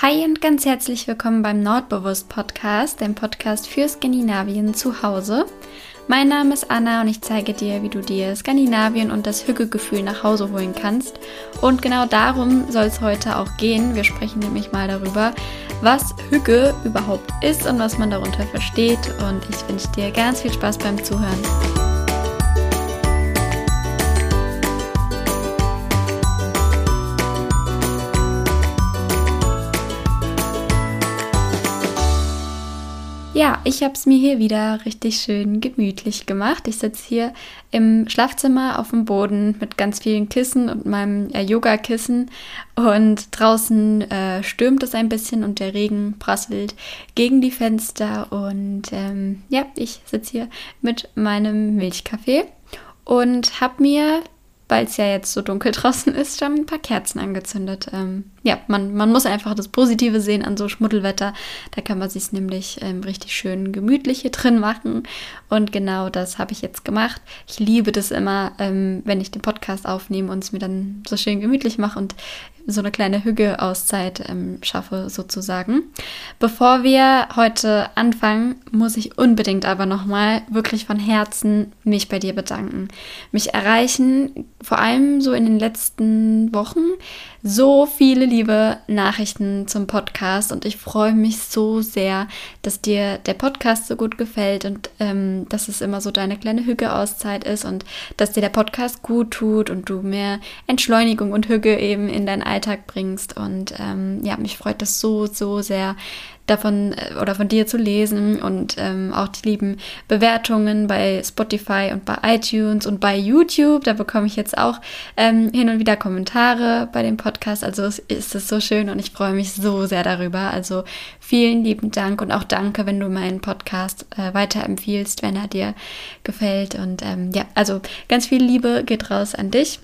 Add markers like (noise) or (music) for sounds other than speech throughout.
Hi und ganz herzlich willkommen beim Nordbewusst Podcast, dem Podcast für Skandinavien zu Hause. Mein Name ist Anna und ich zeige dir, wie du dir Skandinavien und das Hüggegefühl nach Hause holen kannst. Und genau darum soll es heute auch gehen. Wir sprechen nämlich mal darüber, was Hügge überhaupt ist und was man darunter versteht. Und ich wünsche dir ganz viel Spaß beim Zuhören. Ja, ich habe es mir hier wieder richtig schön gemütlich gemacht. Ich sitze hier im Schlafzimmer auf dem Boden mit ganz vielen Kissen und meinem äh, Yoga-Kissen und draußen äh, stürmt es ein bisschen und der Regen prasselt gegen die Fenster und ähm, ja, ich sitze hier mit meinem Milchkaffee und habe mir weil es ja jetzt so dunkel draußen ist, schon ein paar Kerzen angezündet. Ähm, ja, man, man muss einfach das Positive sehen an so Schmuddelwetter. Da kann man sich nämlich ähm, richtig schön gemütlich hier drin machen. Und genau das habe ich jetzt gemacht. Ich liebe das immer, ähm, wenn ich den Podcast aufnehme und es mir dann so schön gemütlich mache und so eine kleine Hüge-Auszeit ähm, schaffe, sozusagen. Bevor wir heute anfangen, muss ich unbedingt aber nochmal wirklich von Herzen mich bei dir bedanken. Mich erreichen vor allem so in den letzten Wochen so viele liebe Nachrichten zum Podcast und ich freue mich so sehr, dass dir der Podcast so gut gefällt und ähm, dass es immer so deine kleine Hüge-Auszeit ist und dass dir der Podcast gut tut und du mehr Entschleunigung und Hüge eben in deinen Alltag bringst. Und ähm, ja, mich freut das so, so sehr, davon äh, oder von dir zu lesen und ähm, auch die lieben Bewertungen bei Spotify und bei iTunes und bei YouTube. Da bekomme ich jetzt auch ähm, hin und wieder Kommentare bei dem Podcast. Also ist es so schön und ich freue mich so sehr darüber. Also vielen lieben Dank und auch danke, wenn du meinen Podcast äh, weiterempfiehlst, wenn er dir gefällt. Und ähm, ja, also ganz viel Liebe geht raus an dich.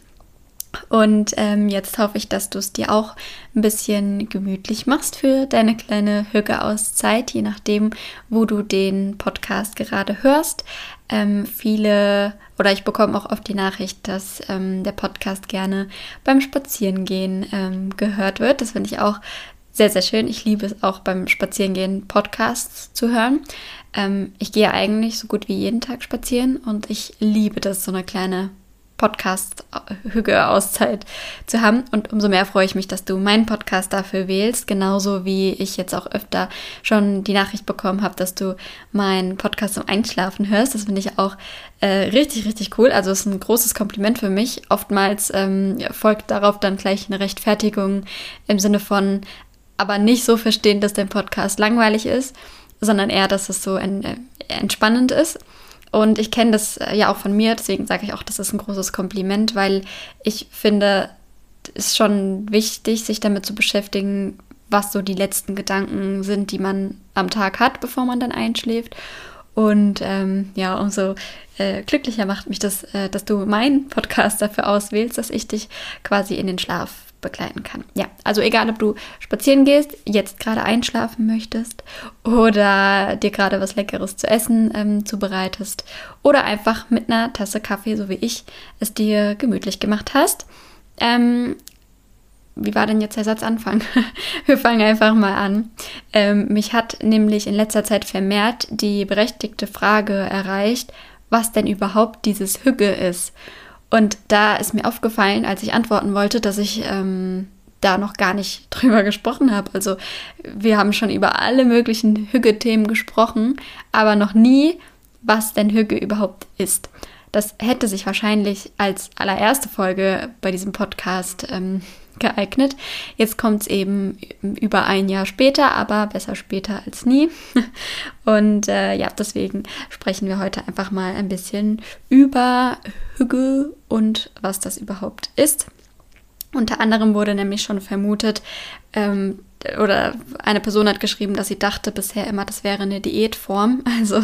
Und ähm, jetzt hoffe ich, dass du es dir auch ein bisschen gemütlich machst für deine kleine Hüge-Auszeit, je nachdem, wo du den Podcast gerade hörst. Ähm, viele oder ich bekomme auch oft die Nachricht, dass ähm, der Podcast gerne beim Spazierengehen ähm, gehört wird. Das finde ich auch sehr, sehr schön. Ich liebe es auch beim Spazierengehen Podcasts zu hören. Ähm, ich gehe eigentlich so gut wie jeden Tag spazieren und ich liebe das, so eine kleine Podcast-Hüge-Auszeit zu haben. Und umso mehr freue ich mich, dass du meinen Podcast dafür wählst. Genauso wie ich jetzt auch öfter schon die Nachricht bekommen habe, dass du meinen Podcast zum Einschlafen hörst. Das finde ich auch äh, richtig, richtig cool. Also es ist ein großes Kompliment für mich. Oftmals ähm, folgt darauf dann gleich eine Rechtfertigung im Sinne von, aber nicht so verstehen, dass dein Podcast langweilig ist, sondern eher, dass es so en äh, entspannend ist. Und ich kenne das äh, ja auch von mir, deswegen sage ich auch, das ist ein großes Kompliment, weil ich finde, es ist schon wichtig, sich damit zu beschäftigen, was so die letzten Gedanken sind, die man am Tag hat, bevor man dann einschläft. Und ähm, ja, umso äh, glücklicher macht mich das, äh, dass du meinen Podcast dafür auswählst, dass ich dich quasi in den Schlaf begleiten kann. Ja, also egal, ob du spazieren gehst, jetzt gerade einschlafen möchtest oder dir gerade was Leckeres zu essen ähm, zubereitest oder einfach mit einer Tasse Kaffee, so wie ich es dir gemütlich gemacht hast. Ähm, wie war denn jetzt der Satzanfang? (laughs) Wir fangen einfach mal an. Ähm, mich hat nämlich in letzter Zeit vermehrt die berechtigte Frage erreicht, was denn überhaupt dieses Hügge ist. Und da ist mir aufgefallen, als ich antworten wollte, dass ich ähm, da noch gar nicht (laughs) drüber gesprochen habe. Also wir haben schon über alle möglichen Hügge-Themen gesprochen, aber noch nie, was denn Hügge überhaupt ist. Das hätte sich wahrscheinlich als allererste Folge bei diesem Podcast ähm, geeignet. Jetzt kommt es eben über ein Jahr später, aber besser später als nie. (laughs) Und äh, ja, deswegen sprechen wir heute einfach mal ein bisschen über Hügge und was das überhaupt ist. Unter anderem wurde nämlich schon vermutet, ähm, oder eine Person hat geschrieben, dass sie dachte bisher immer, das wäre eine Diätform. (laughs) Also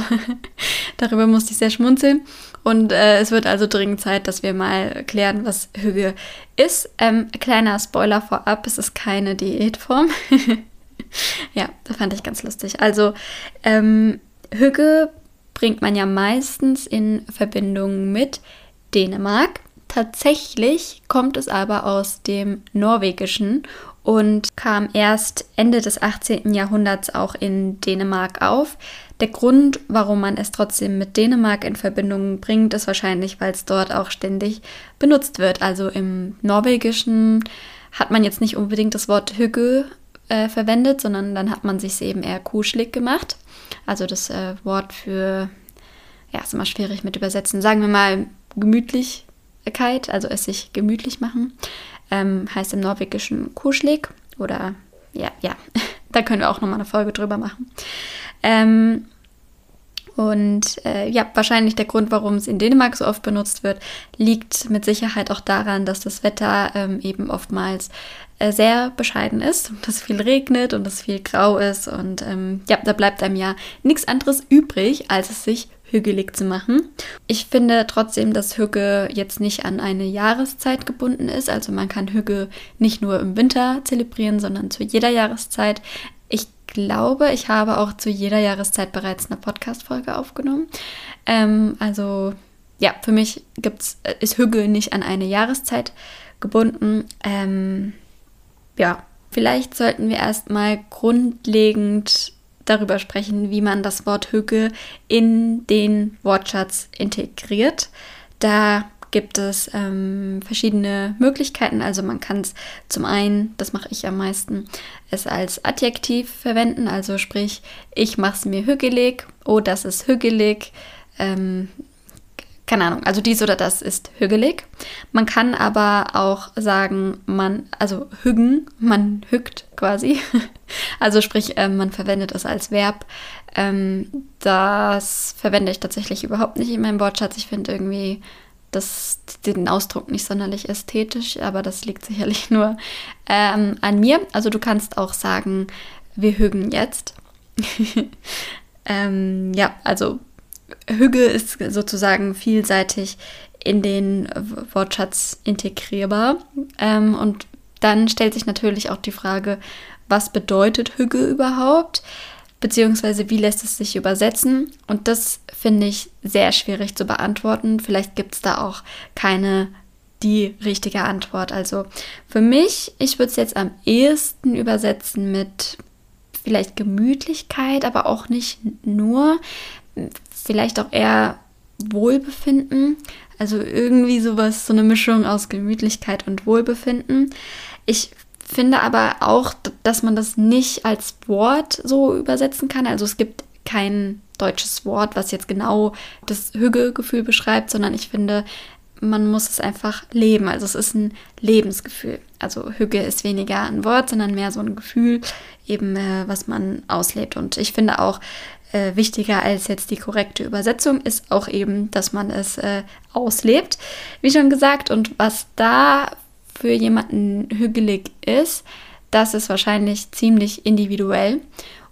darüber musste ich sehr schmunzeln. Und äh, es wird also dringend Zeit, dass wir mal klären, was Hüge ist. Ähm, kleiner Spoiler vorab, es ist keine Diätform. (laughs) ja, das fand ich ganz lustig. Also ähm, Hüge bringt man ja meistens in Verbindung mit Dänemark. Tatsächlich kommt es aber aus dem Norwegischen und kam erst Ende des 18. Jahrhunderts auch in Dänemark auf. Der Grund, warum man es trotzdem mit Dänemark in Verbindung bringt, ist wahrscheinlich, weil es dort auch ständig benutzt wird. Also im Norwegischen hat man jetzt nicht unbedingt das Wort Hügge äh, verwendet, sondern dann hat man sich eben eher kuschelig gemacht. Also das äh, Wort für, ja, ist immer schwierig mit übersetzen. Sagen wir mal Gemütlichkeit, also es sich gemütlich machen, ähm, heißt im Norwegischen kuschelig oder ja, ja, (laughs) da können wir auch nochmal eine Folge drüber machen. Ähm, und äh, ja, wahrscheinlich der Grund, warum es in Dänemark so oft benutzt wird, liegt mit Sicherheit auch daran, dass das Wetter ähm, eben oftmals äh, sehr bescheiden ist, dass es viel regnet und es viel grau ist. Und ähm, ja, da bleibt einem ja nichts anderes übrig, als es sich hügelig zu machen. Ich finde trotzdem, dass Hügge jetzt nicht an eine Jahreszeit gebunden ist. Also man kann Hügge nicht nur im Winter zelebrieren, sondern zu jeder Jahreszeit glaube, ich habe auch zu jeder Jahreszeit bereits eine Podcast-Folge aufgenommen. Ähm, also ja, für mich gibt's, äh, ist Hügge nicht an eine Jahreszeit gebunden. Ähm, ja, vielleicht sollten wir erstmal grundlegend darüber sprechen, wie man das Wort Hügge in den Wortschatz integriert. Da gibt es ähm, verschiedene Möglichkeiten. Also man kann es zum einen, das mache ich am meisten, es als Adjektiv verwenden. Also sprich, ich mache es mir hügelig, oh, das ist hügelig. Ähm, keine Ahnung, also dies oder das ist hügelig. Man kann aber auch sagen, man, also hüggen, man hügt quasi. (laughs) Also sprich, äh, man verwendet es als Verb. Ähm, das verwende ich tatsächlich überhaupt nicht in meinem Wortschatz. Ich finde irgendwie das, den Ausdruck nicht sonderlich ästhetisch, aber das liegt sicherlich nur ähm, an mir. Also du kannst auch sagen, wir hügen jetzt. (laughs) ähm, ja, also Hüge ist sozusagen vielseitig in den Wortschatz integrierbar. Ähm, und dann stellt sich natürlich auch die Frage, was bedeutet Hüge überhaupt? beziehungsweise wie lässt es sich übersetzen? Und das finde ich sehr schwierig zu beantworten. Vielleicht gibt es da auch keine die richtige Antwort. Also für mich, ich würde es jetzt am ehesten übersetzen mit vielleicht Gemütlichkeit, aber auch nicht nur, vielleicht auch eher Wohlbefinden. Also irgendwie sowas, so eine Mischung aus Gemütlichkeit und Wohlbefinden. Ich finde aber auch, dass man das nicht als Wort so übersetzen kann. Also es gibt kein deutsches Wort, was jetzt genau das Hügegefühl beschreibt, sondern ich finde, man muss es einfach leben. Also es ist ein Lebensgefühl. Also Hüge ist weniger ein Wort, sondern mehr so ein Gefühl, eben äh, was man auslebt. Und ich finde auch äh, wichtiger als jetzt die korrekte Übersetzung ist auch eben, dass man es äh, auslebt. Wie schon gesagt, und was da für jemanden hügelig ist, das ist wahrscheinlich ziemlich individuell.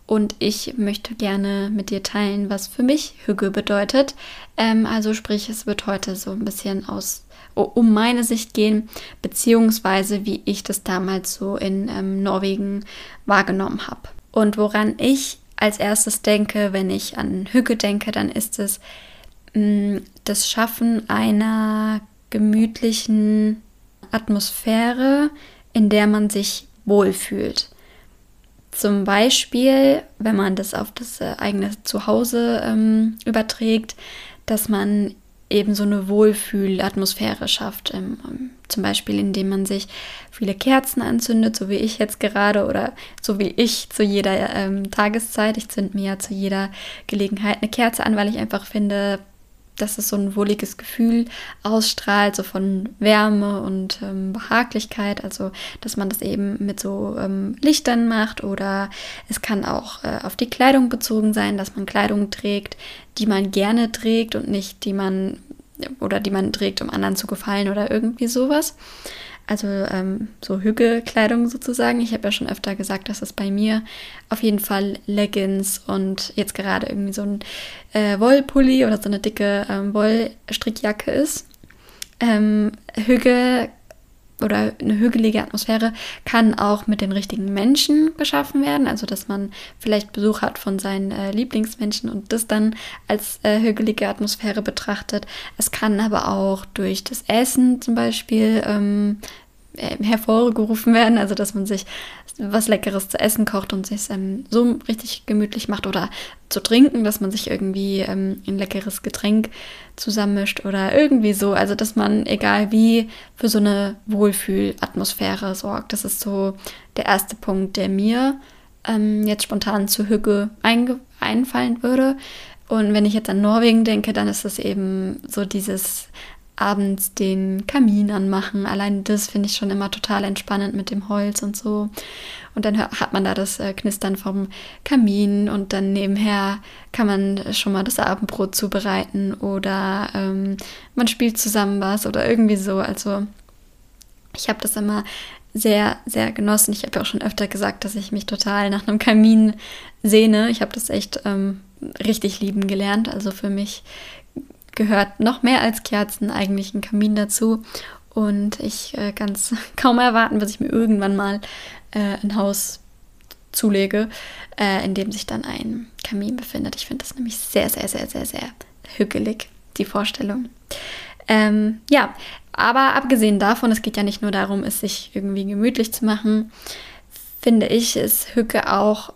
Und ich möchte gerne mit dir teilen, was für mich Hüge bedeutet. Ähm, also sprich, es wird heute so ein bisschen aus um meine Sicht gehen, beziehungsweise wie ich das damals so in ähm, Norwegen wahrgenommen habe. Und woran ich als erstes denke, wenn ich an Hüge denke, dann ist es mh, mm, das Schaffen einer gemütlichen Atmosphäre, in der man sich wohlfühlt. Zum Beispiel, wenn man das auf das äh, eigene Zuhause ähm, überträgt, dass man eben so eine Wohlfühlatmosphäre schafft. Ähm, zum Beispiel, indem man sich viele Kerzen anzündet, so wie ich jetzt gerade oder so wie ich zu jeder ähm, Tageszeit. Ich zünde mir ja zu jeder Gelegenheit eine Kerze an, weil ich einfach finde, dass es so ein wohliges Gefühl ausstrahlt, so von Wärme und ähm, Behaglichkeit. Also, dass man das eben mit so ähm, Lichtern macht oder es kann auch äh, auf die Kleidung bezogen sein, dass man Kleidung trägt, die man gerne trägt und nicht die man oder die man trägt, um anderen zu gefallen oder irgendwie sowas. Also ähm, so Hügelkleidung sozusagen. Ich habe ja schon öfter gesagt, dass es bei mir auf jeden Fall Leggings und jetzt gerade irgendwie so ein äh, Wollpulli oder so eine dicke ähm, Wollstrickjacke ist. Ähm, Hügel oder eine hügelige Atmosphäre kann auch mit den richtigen Menschen geschaffen werden. Also, dass man vielleicht Besuch hat von seinen äh, Lieblingsmenschen und das dann als äh, hügelige Atmosphäre betrachtet. Es kann aber auch durch das Essen zum Beispiel ähm, äh, hervorgerufen werden, also dass man sich was Leckeres zu essen kocht und sich ähm, so richtig gemütlich macht oder zu trinken, dass man sich irgendwie ähm, ein leckeres Getränk zusammenmischt oder irgendwie so, also dass man egal wie für so eine Wohlfühlatmosphäre sorgt. Das ist so der erste Punkt, der mir ähm, jetzt spontan zu Hügge einfallen würde. Und wenn ich jetzt an Norwegen denke, dann ist das eben so dieses abends den Kamin anmachen. Allein das finde ich schon immer total entspannend mit dem Holz und so. Und dann hat man da das äh, Knistern vom Kamin und dann nebenher kann man schon mal das Abendbrot zubereiten oder ähm, man spielt zusammen was oder irgendwie so. Also ich habe das immer sehr, sehr genossen. Ich habe ja auch schon öfter gesagt, dass ich mich total nach einem Kamin sehne. Ich habe das echt ähm, richtig lieben gelernt. Also für mich gehört noch mehr als Kerzen eigentlich ein Kamin dazu. Und ich äh, kann es (laughs) kaum erwarten, bis ich mir irgendwann mal äh, ein Haus zulege, äh, in dem sich dann ein Kamin befindet. Ich finde das nämlich sehr, sehr, sehr, sehr, sehr hügelig, die Vorstellung. Ähm, ja, aber abgesehen davon, es geht ja nicht nur darum, es sich irgendwie gemütlich zu machen, finde ich, ist Hücke auch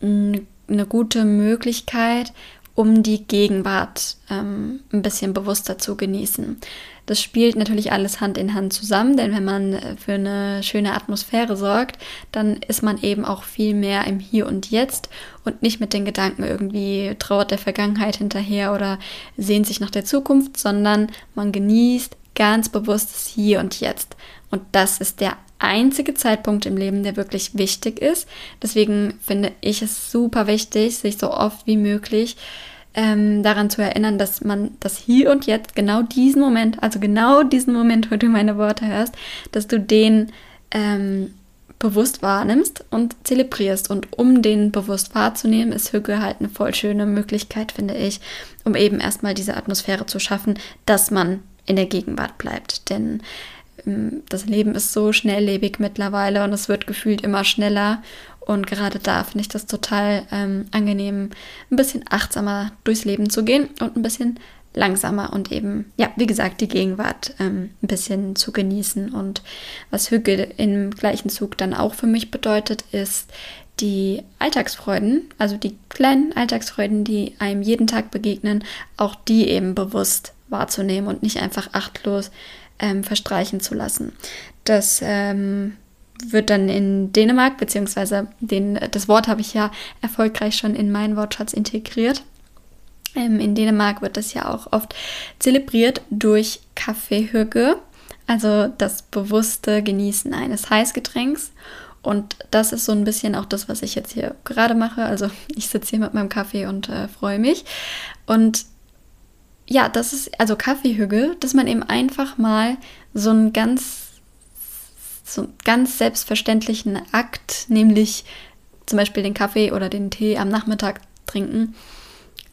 eine gute Möglichkeit, um die Gegenwart ähm, ein bisschen bewusster zu genießen. Das spielt natürlich alles Hand in Hand zusammen, denn wenn man äh, für eine schöne Atmosphäre sorgt, dann ist man eben auch viel mehr im Hier und Jetzt und nicht mit den Gedanken irgendwie trauert der Vergangenheit hinterher oder sehnt sich nach der Zukunft, sondern man genießt ganz bewusst das Hier und Jetzt. Und das ist der einzige Zeitpunkt im Leben, der wirklich wichtig ist. Deswegen finde ich es super wichtig, sich so oft wie möglich ähm, daran zu erinnern, dass man das hier und jetzt, genau diesen Moment, also genau diesen Moment, wo du meine Worte hörst, dass du den ähm, bewusst wahrnimmst und zelebrierst. Und um den bewusst wahrzunehmen, ist Hügge halt eine voll schöne Möglichkeit, finde ich, um eben erstmal diese Atmosphäre zu schaffen, dass man in der Gegenwart bleibt. Denn das Leben ist so schnelllebig mittlerweile und es wird gefühlt immer schneller. Und gerade da finde ich das total ähm, angenehm, ein bisschen achtsamer durchs Leben zu gehen und ein bisschen langsamer und eben, ja, wie gesagt, die Gegenwart ähm, ein bisschen zu genießen. Und was Hügge im gleichen Zug dann auch für mich bedeutet, ist die Alltagsfreuden, also die kleinen Alltagsfreuden, die einem jeden Tag begegnen, auch die eben bewusst wahrzunehmen und nicht einfach achtlos ähm, verstreichen zu lassen. Das ähm, wird dann in Dänemark, beziehungsweise den, das Wort habe ich ja erfolgreich schon in meinen Wortschatz integriert. Ähm, in Dänemark wird das ja auch oft zelebriert durch Kaffeehügge, also das bewusste Genießen eines Heißgetränks. Und das ist so ein bisschen auch das, was ich jetzt hier gerade mache. Also (laughs) ich sitze hier mit meinem Kaffee und äh, freue mich. Und ja, das ist also Kaffeehügge, dass man eben einfach mal so einen ganz, so einen ganz selbstverständlichen Akt, nämlich zum Beispiel den Kaffee oder den Tee am Nachmittag trinken,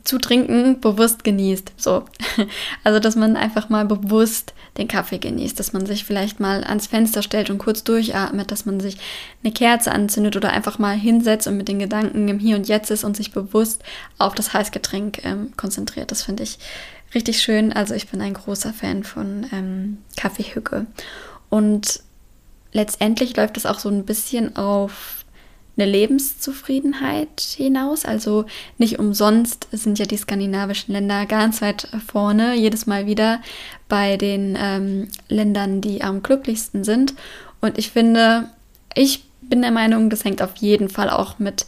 zu trinken bewusst genießt. So. (laughs) Also, dass man einfach mal bewusst den Kaffee genießt, dass man sich vielleicht mal ans Fenster stellt und kurz durchatmet, dass man sich eine Kerze anzündet oder einfach mal hinsetzt und mit den Gedanken im Hier und Jetzt ist und sich bewusst auf das Heißgetränk ähm, konzentriert. Das finde ich richtig schön. Also, ich bin ein großer Fan von ähm, Kaffeehücke. Und letztendlich läuft es auch so ein bisschen auf eine Lebenszufriedenheit hinaus. Also nicht umsonst sind ja die skandinavischen Länder ganz weit vorne, jedes Mal wieder bei den ähm, Ländern, die am glücklichsten sind. Und ich finde, ich bin der Meinung, das hängt auf jeden Fall auch mit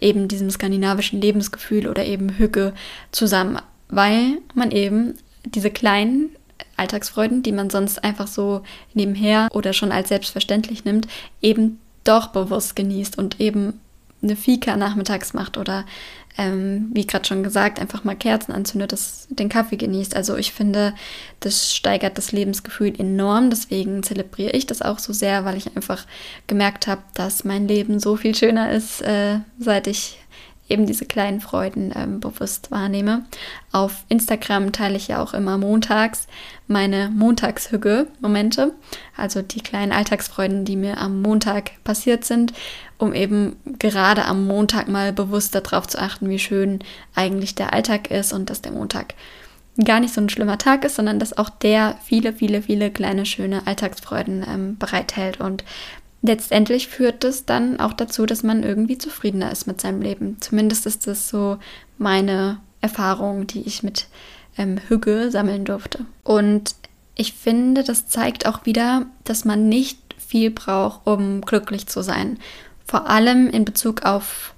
eben diesem skandinavischen Lebensgefühl oder eben Hücke zusammen, weil man eben diese kleinen Alltagsfreuden, die man sonst einfach so nebenher oder schon als selbstverständlich nimmt, eben doch bewusst genießt und eben eine Fika nachmittags macht oder ähm, wie gerade schon gesagt, einfach mal Kerzen anzündet, das, den Kaffee genießt. Also ich finde, das steigert das Lebensgefühl enorm. Deswegen zelebriere ich das auch so sehr, weil ich einfach gemerkt habe, dass mein Leben so viel schöner ist, äh, seit ich eben diese kleinen Freuden ähm, bewusst wahrnehme. Auf Instagram teile ich ja auch immer montags meine Montagshügge-Momente, also die kleinen Alltagsfreuden, die mir am Montag passiert sind, um eben gerade am Montag mal bewusst darauf zu achten, wie schön eigentlich der Alltag ist und dass der Montag gar nicht so ein schlimmer Tag ist, sondern dass auch der viele, viele, viele kleine, schöne Alltagsfreuden ähm, bereithält. Und letztendlich führt es dann auch dazu, dass man irgendwie zufriedener ist mit seinem Leben. Zumindest ist das so meine Erfahrung, die ich mit ähm, Hügge sammeln durfte. Und ich finde, das zeigt auch wieder, dass man nicht viel braucht, um glücklich zu sein. Vor allem in Bezug auf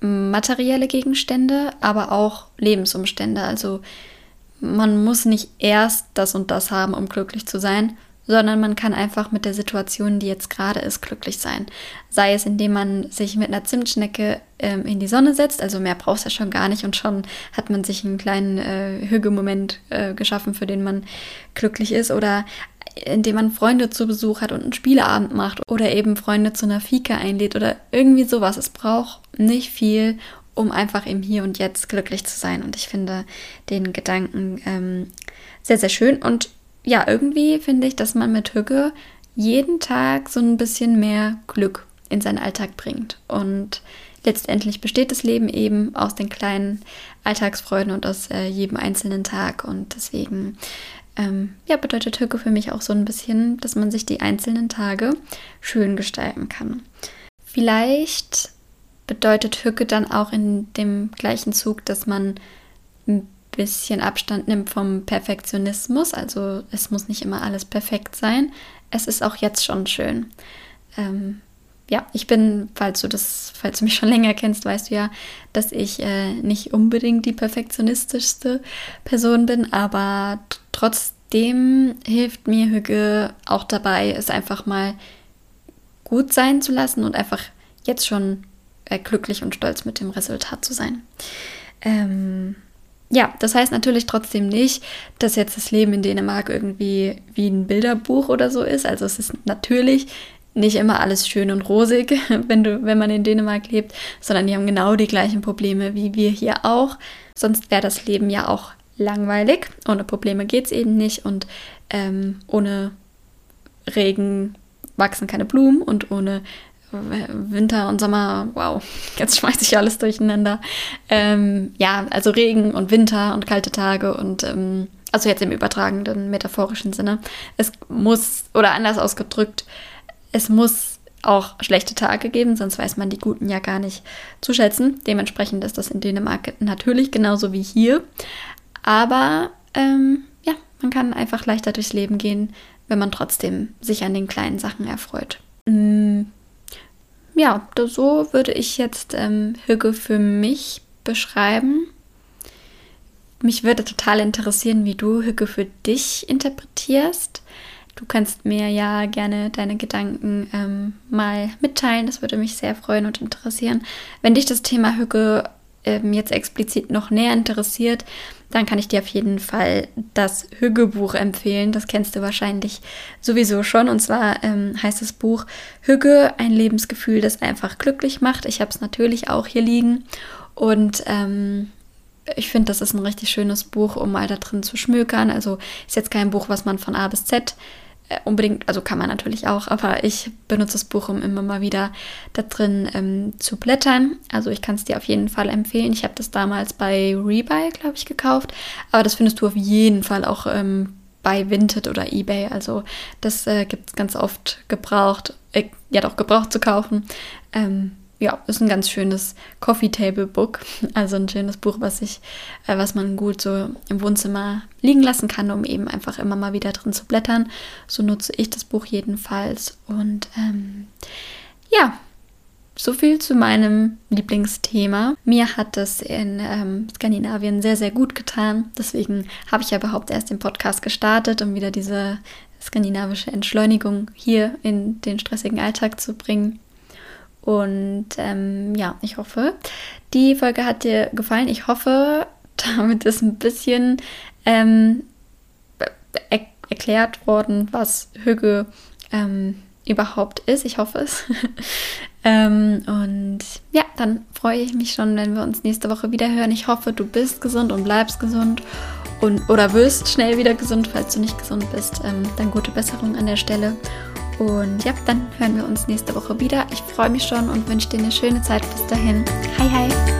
materielle Gegenstände, aber auch Lebensumstände. Also man muss nicht erst das und das haben, um glücklich zu sein, sondern man kann einfach mit der Situation, die jetzt gerade ist, glücklich sein. Sei es, indem man sich mit einer Zimtschnecke ähm, in die Sonne setzt, also mehr braucht es ja schon gar nicht und schon hat man sich einen kleinen äh, Hügelmoment äh, geschaffen, für den man glücklich ist oder indem man Freunde zu Besuch hat und einen Spieleabend macht oder eben Freunde zu einer Fika einlädt oder irgendwie sowas. Es braucht nicht viel, um einfach im Hier und Jetzt glücklich zu sein. Und ich finde den Gedanken ähm, sehr, sehr schön. Und ja, irgendwie finde ich, dass man mit Hügge jeden Tag so ein bisschen mehr Glück in seinen Alltag bringt. Und letztendlich besteht das Leben eben aus den kleinen Alltagsfreuden und aus äh, jedem einzelnen Tag. Und deswegen ähm, ja, bedeutet Hücke für mich auch so ein bisschen, dass man sich die einzelnen Tage schön gestalten kann. Vielleicht bedeutet Hücke dann auch in dem gleichen Zug, dass man ein bisschen Abstand nimmt vom Perfektionismus. Also es muss nicht immer alles perfekt sein. Es ist auch jetzt schon schön. Ähm, ja, ich bin, falls du das, falls du mich schon (laughs) länger kennst, weißt du ja, dass ich äh, nicht unbedingt die perfektionistischste Person bin, aber trotzdem hilft mir Hüge auch dabei, es einfach mal gut sein zu lassen und einfach jetzt schon äh, glücklich und stolz mit dem Resultat zu sein. Ähm, ja, das heißt natürlich trotzdem nicht, dass jetzt das Leben in Dänemark irgendwie wie ein Bilderbuch oder so ist. Also es ist natürlich nicht immer alles schön und rosig, (laughs) wenn, du, wenn man in Dänemark lebt, sondern die haben genau die gleichen Probleme wie wir hier auch. Sonst wäre das Leben ja auch langweilig. Ohne Probleme geht es eben nicht und ähm, ohne Regen wachsen keine Blumen und ohne Winter und Sommer, wow, (laughs) jetzt schmeiße ich alles durcheinander. Ähm, ja, also Regen und Winter und kalte Tage und ähm, also jetzt im übertragenen metaphorischen Sinne. Es muss, oder anders ausgedrückt, es muss auch schlechte Tage geben, sonst weiß man die guten ja gar nicht zu schätzen. Dementsprechend ist das in Dänemark natürlich genauso wie hier. Aber ähm, ja, man kann einfach leichter durchs Leben gehen, wenn man trotzdem sich an den kleinen Sachen erfreut. Mm, ja, so würde ich jetzt ähm, Hüge für mich beschreiben. Mich würde total interessieren, wie du Hüge für dich interpretierst. Du kannst mir ja gerne deine Gedanken ähm, mal mitteilen. Das würde mich sehr freuen und interessieren. Wenn dich das Thema Hücke ähm, jetzt explizit noch näher interessiert, dann kann ich dir auf jeden Fall das Hügge-Buch empfehlen. Das kennst du wahrscheinlich sowieso schon. Und zwar ähm, heißt das Buch Hügge, ein Lebensgefühl, das einfach glücklich macht. Ich habe es natürlich auch hier liegen. Und ähm, ich finde, das ist ein richtig schönes Buch, um mal da drin zu schmökern. Also ist jetzt kein Buch, was man von A bis Z unbedingt, also kann man natürlich auch, aber ich benutze das Buch, um immer mal wieder da drin ähm, zu blättern. Also ich kann es dir auf jeden Fall empfehlen. Ich habe das damals bei Rebuy, glaube ich, gekauft, aber das findest du auf jeden Fall auch ähm, bei Vinted oder eBay. Also das äh, gibt es ganz oft gebraucht, äh, ja doch gebraucht zu kaufen. Ähm, ja, ist ein ganz schönes Coffee Table Book. Also ein schönes Buch, was ich, äh, was man gut so im Wohnzimmer liegen lassen kann, um eben einfach immer mal wieder drin zu blättern. So nutze ich das Buch jedenfalls. Und ähm, ja, so viel zu meinem Lieblingsthema. Mir hat es in ähm, Skandinavien sehr, sehr gut getan. Deswegen habe ich ja überhaupt erst den Podcast gestartet, um wieder diese skandinavische Entschleunigung hier in den stressigen Alltag zu bringen. Und ähm, ja, ich hoffe, die Folge hat dir gefallen. Ich hoffe, (laughs) damit ist ein bisschen ähm, er erklärt worden, was Hüge ähm, überhaupt ist. Ich hoffe es. (laughs) ähm, und ja, dann freue ich mich schon, wenn wir uns nächste Woche wieder hören. Ich hoffe, du bist gesund und bleibst gesund und oder wirst schnell wieder gesund, falls du nicht gesund bist. Ähm, dann gute Besserung an der Stelle. Und ja, dann hören wir uns nächste Woche wieder. Ich freue mich schon und wünsche dir eine schöne Zeit bis dahin. Hi, hi.